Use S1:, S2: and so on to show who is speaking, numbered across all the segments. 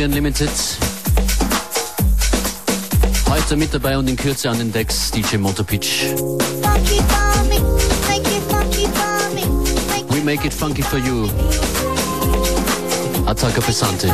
S1: 4 Unlimited. Heute mit dabei und in Kürze an den Decks DJ Motopitch. We make it funky for you. Attacker Pesante.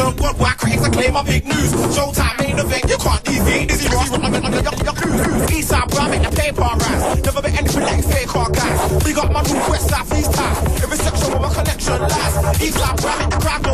S2: Nation worldwide critics acclaim I'm big news. Showtime main event, you can't deviate. This is rock, I'm gonna yuck yuck cruise. East side, bro, I make the paper rise. Never been anything like fake hard guys. We got my room west side, freeze time. Every section where my connection lies. Eastside bro, I make the crowd go.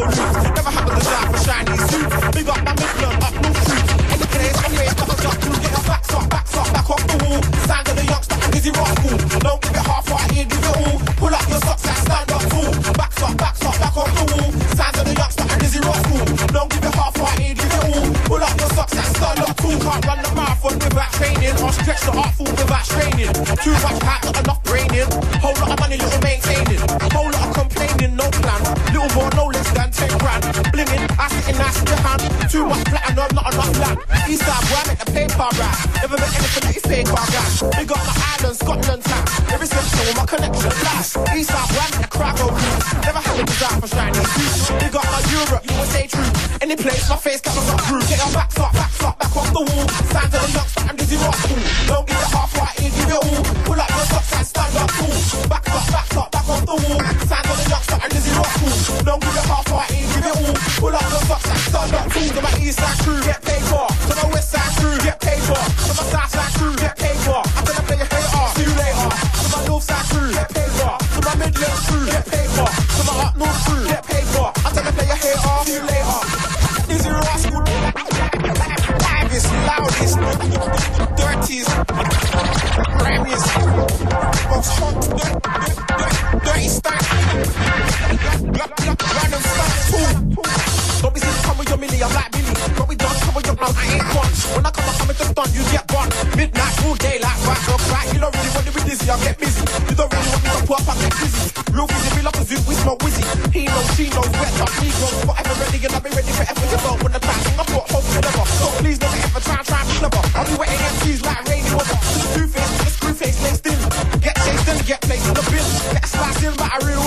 S2: gangster. Black, too. Don't be seen cover your like Billy. But we don't cover your mouth, ain't one. When I come, I come with the stunt, you get one. Midnight, full daylight, right or right. You don't really want to be dizzy, I get busy. You don't really want me to pull up, I get busy. Real busy, we love the zoo, smoke wizzy. He knows, she knows, wet up, he goes. Forever ready, and I've been ready forever. You know, when the time, I'm forever. So please never ever try, try me clever. I'll be waiting MCs like I really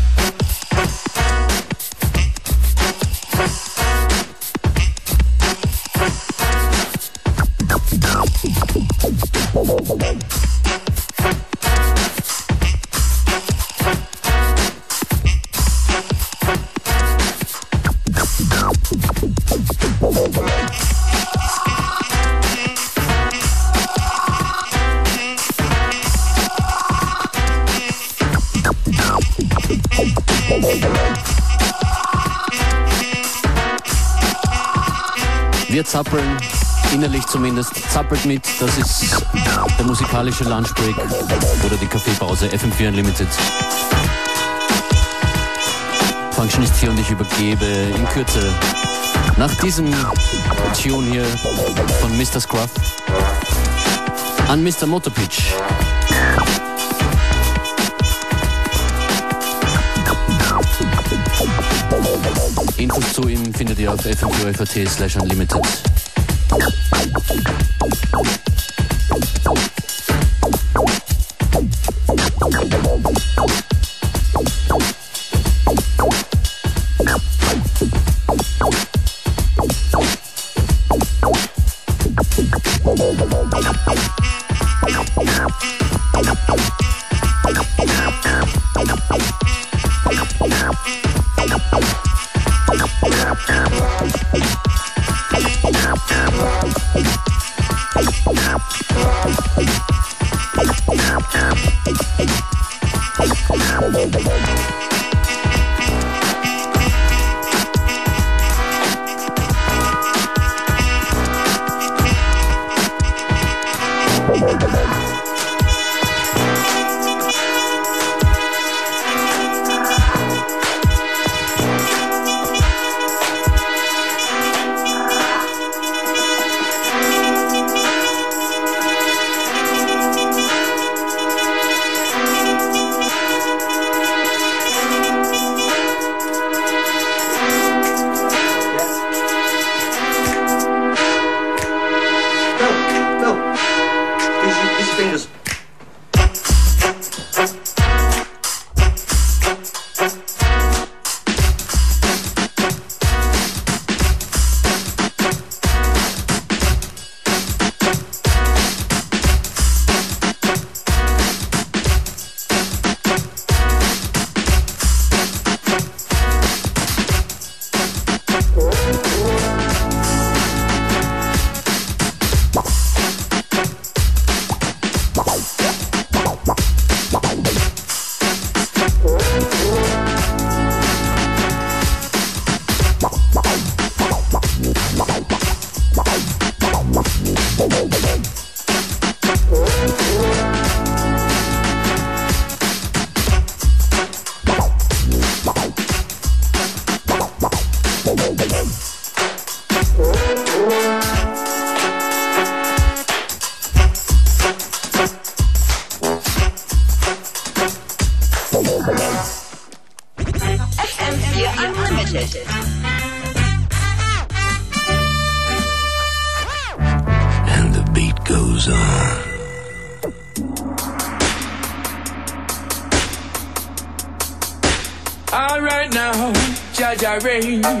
S3: innerlich zumindest, zappelt mit. Das ist der musikalische Lunchbreak oder die Kaffeepause FM4 Unlimited. Functionist hier und ich übergebe in Kürze nach diesem Tune hier von Mr. Scruff an Mr. Motorpitch. Infos zu ihm findet ihr auf fm4 slash unlimited.
S4: Thank rain.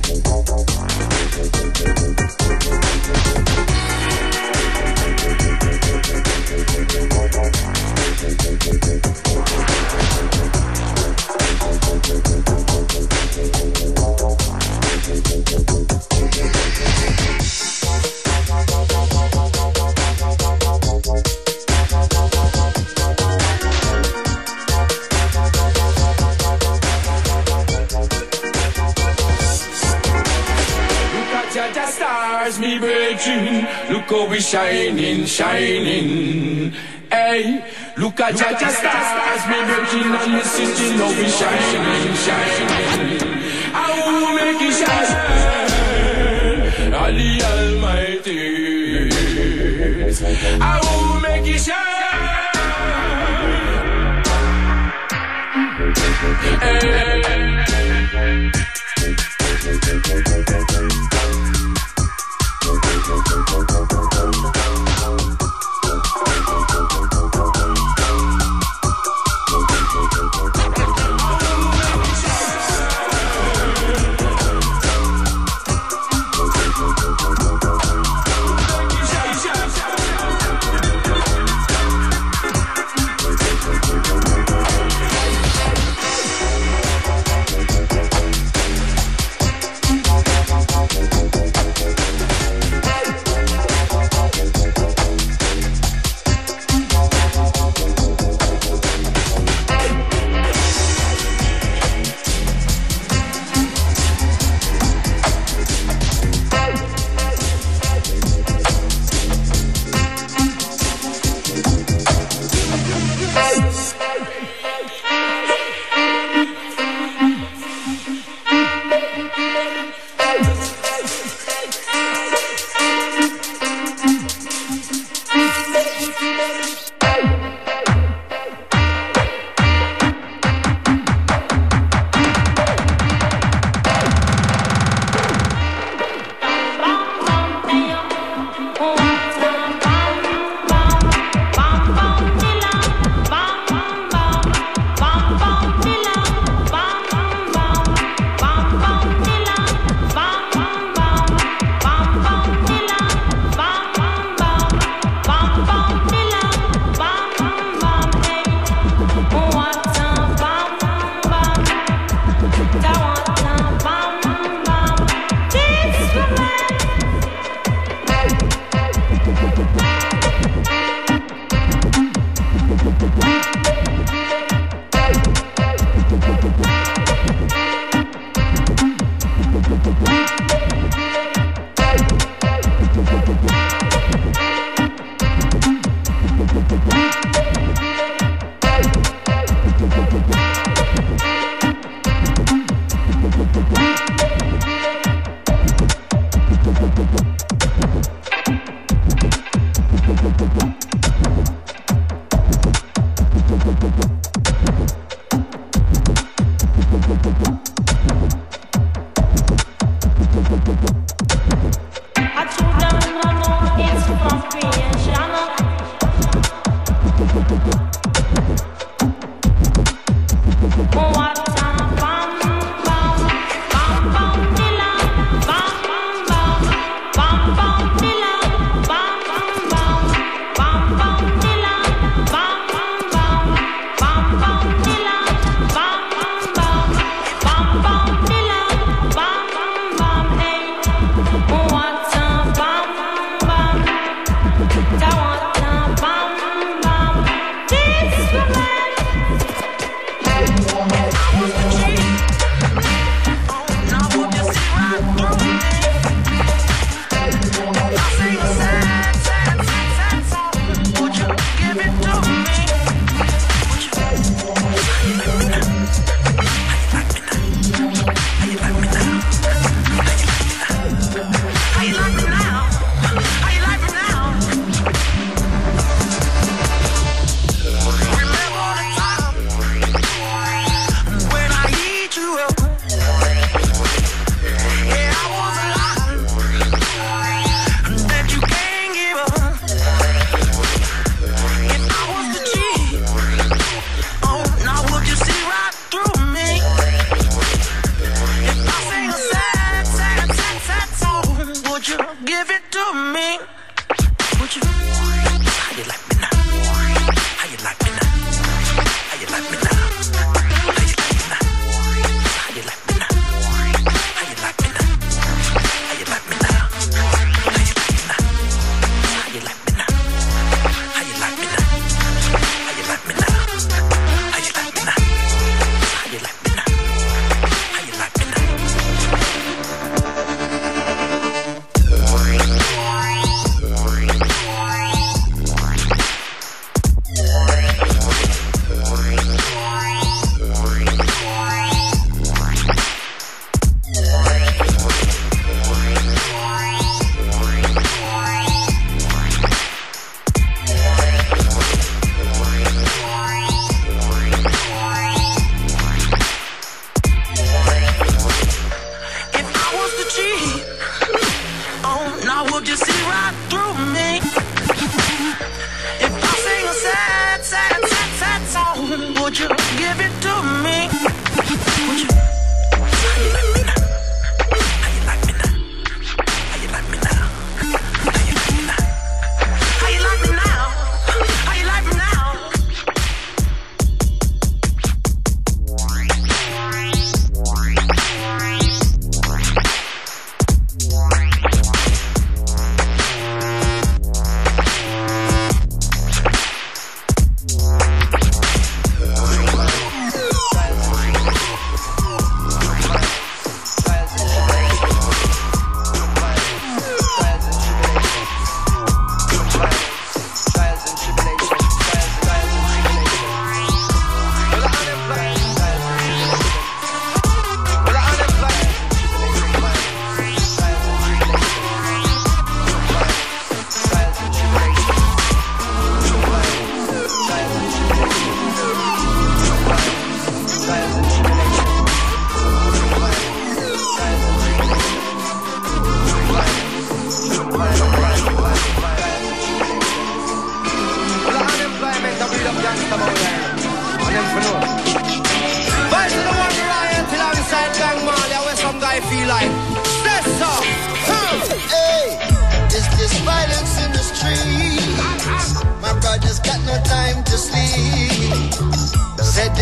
S5: fortune. Look
S6: how we shining, shining. Hey, look at Jaja stars, me virgin and the system, now oh, we shining, shining. I will make it shine, all the Almighty. I will make it shine. Hey.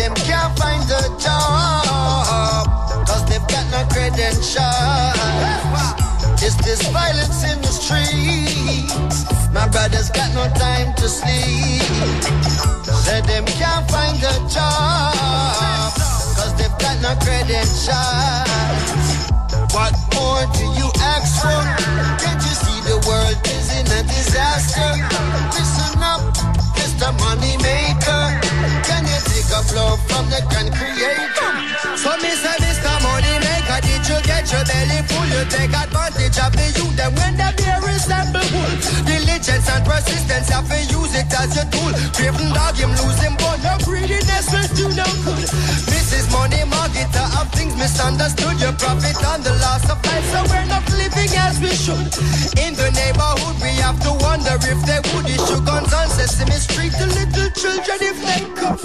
S6: them can't find a job, cause they've got no credentials. It's this violence in the streets. My brother's got no time to sleep. Said them can't find a job. Cause they've got no credentials. What more do you ask for? Can't you see the world is in a disaster? Listen up, it's the money made love, from you can create. So me say, Mr. Money Maker, did you get your belly full? You take advantage of the youth, and when they diligence and persistence have to use it as your tool. Craven dog, him losing, him bone. No greediness must do no good. Mrs.
S5: Money Marketer of things misunderstood. Your profit on the loss of life, so we're not living as we should. In the neighborhood, we have to wonder if they would issue guns on Sesame Street to little children if they could.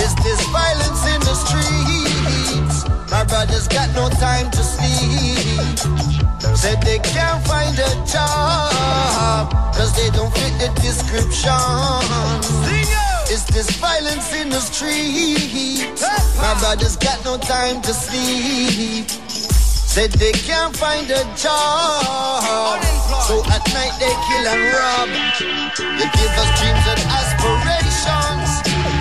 S5: Is this violence in the streets? My brother's got no time to sleep. Said they can't find a job. Cause they don't fit the description Is this violence in the streets? My brothers got no time to sleep. Said they can't find a job. So at night they kill and rob. They give us dreams and aspirations.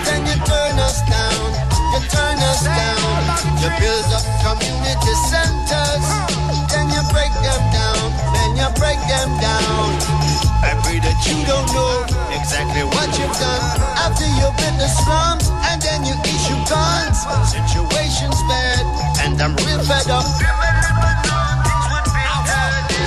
S5: Then you turn us down. You turn us down. You build up community centers them down. I pray that you don't know exactly what you've done. After you've the slums And then you issue guns Situation's bad And I'm real fed up.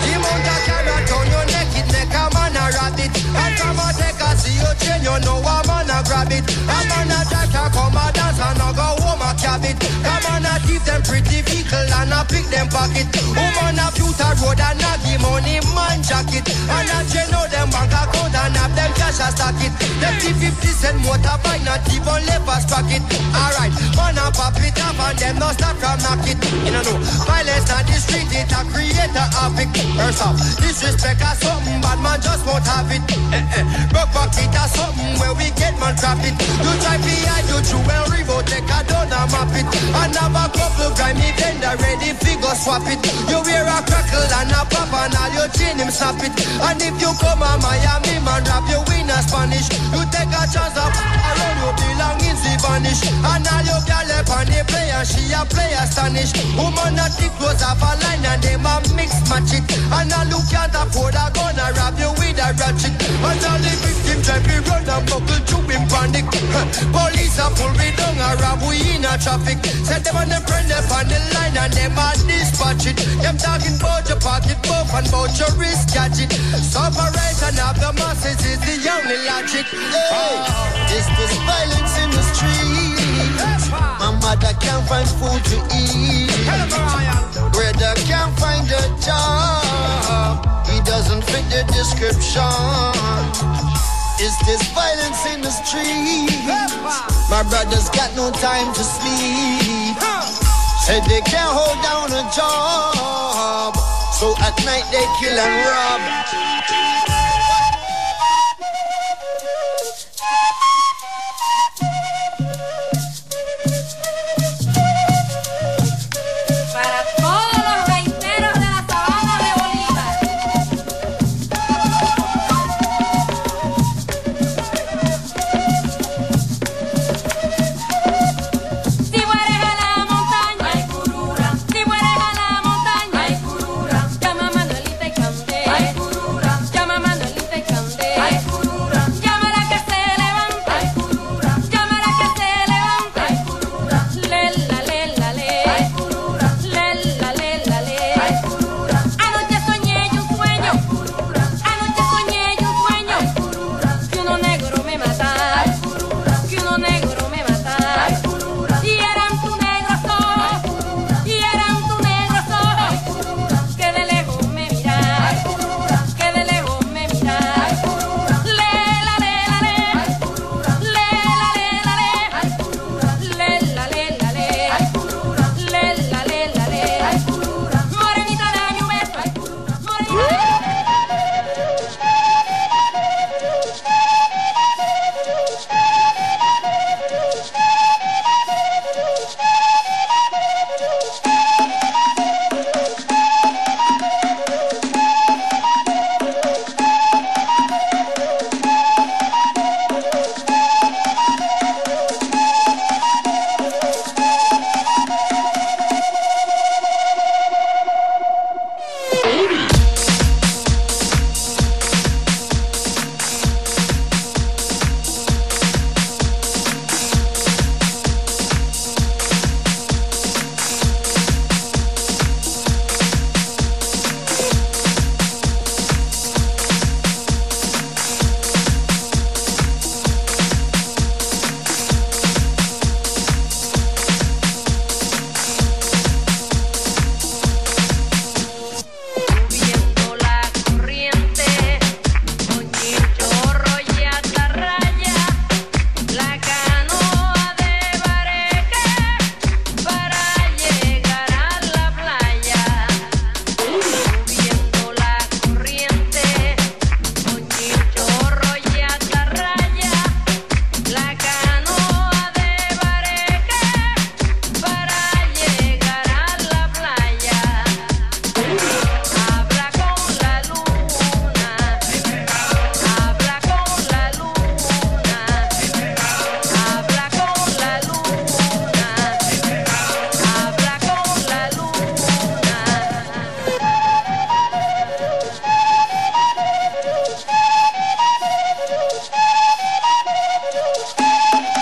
S5: The amount of carrot on your neck, it make a man a rabbit. And come and take a see you chain, you know a man a grab it. A man a jack a come a dance and a go home a cab it. Come on a give them pretty vehicle and a pick them pocket. Woman a future road and a give money man jacket. And a chain out them bank account and have them cash a stack it. Them T50 cent motorbike not even left a it. Alright, man a pop it up and them no stop from knock it. You know, no, violence on the street, it a create a havoc. First off, disrespect or something, bad man just won't have it. Eh, eh. Broke pocket or something where we get man trap it. You try behind you true well remote, take a down and map it. And have a couple grimy vendor ready figure swap it. You wear a crackle and a pop and all your chain him snap it. And if you come a Miami man rap you win a Spanish. You take a chance up around you belongings we vanish. And all your gal up on the player, she a play astonish. Woman a thick close off a line and them a mix match it. And a look at a afford a gun a rob you with a ratchet. And all the victim to run and buckle to him panic. Police a pull me down a rob we in a traffic. Set them on the friend up on the line and them a dispatch it. Them talking about your pocket buff and about your wrist gadget. Separation of the masses is the only logic. Hey, is violence in the streets? My mother can't find food to eat. Brother can't find a job. He doesn't fit the description. Is this violence in the streets? My brothers got no time to sleep. Said they can't hold down a job. So at night they kill and rob.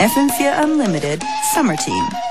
S7: FM4 Unlimited Summer Team.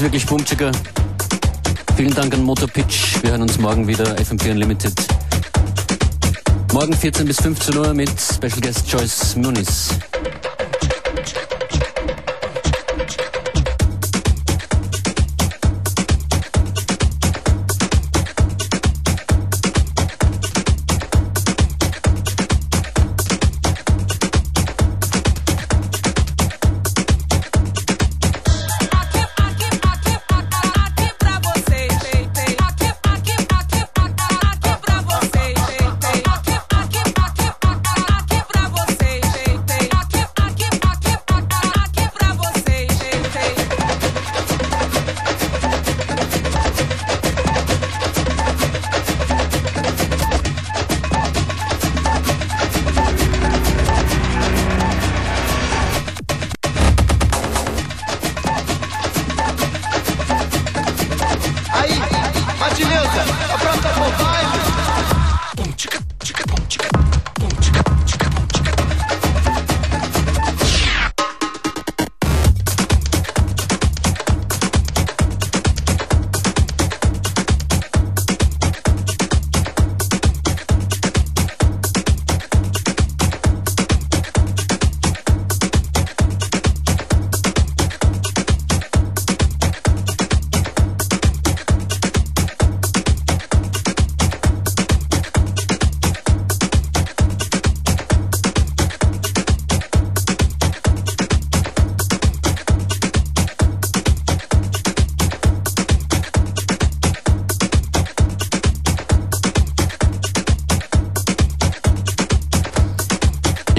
S3: Ist wirklich Bumchicker. Vielen Dank an Motorpitch. Wir hören uns morgen wieder, FM4 Unlimited. Morgen 14 bis 15 Uhr mit Special Guest Joyce Muniz.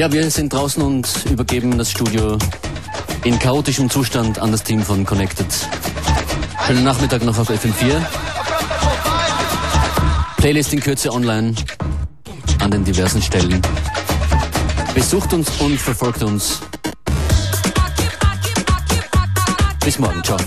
S3: Ja, wir sind draußen und übergeben das Studio in chaotischem Zustand an das Team von Connected. Schönen Nachmittag noch auf FM4. Playlist in Kürze online an den diversen Stellen. Besucht uns und verfolgt uns. Bis morgen. Ciao.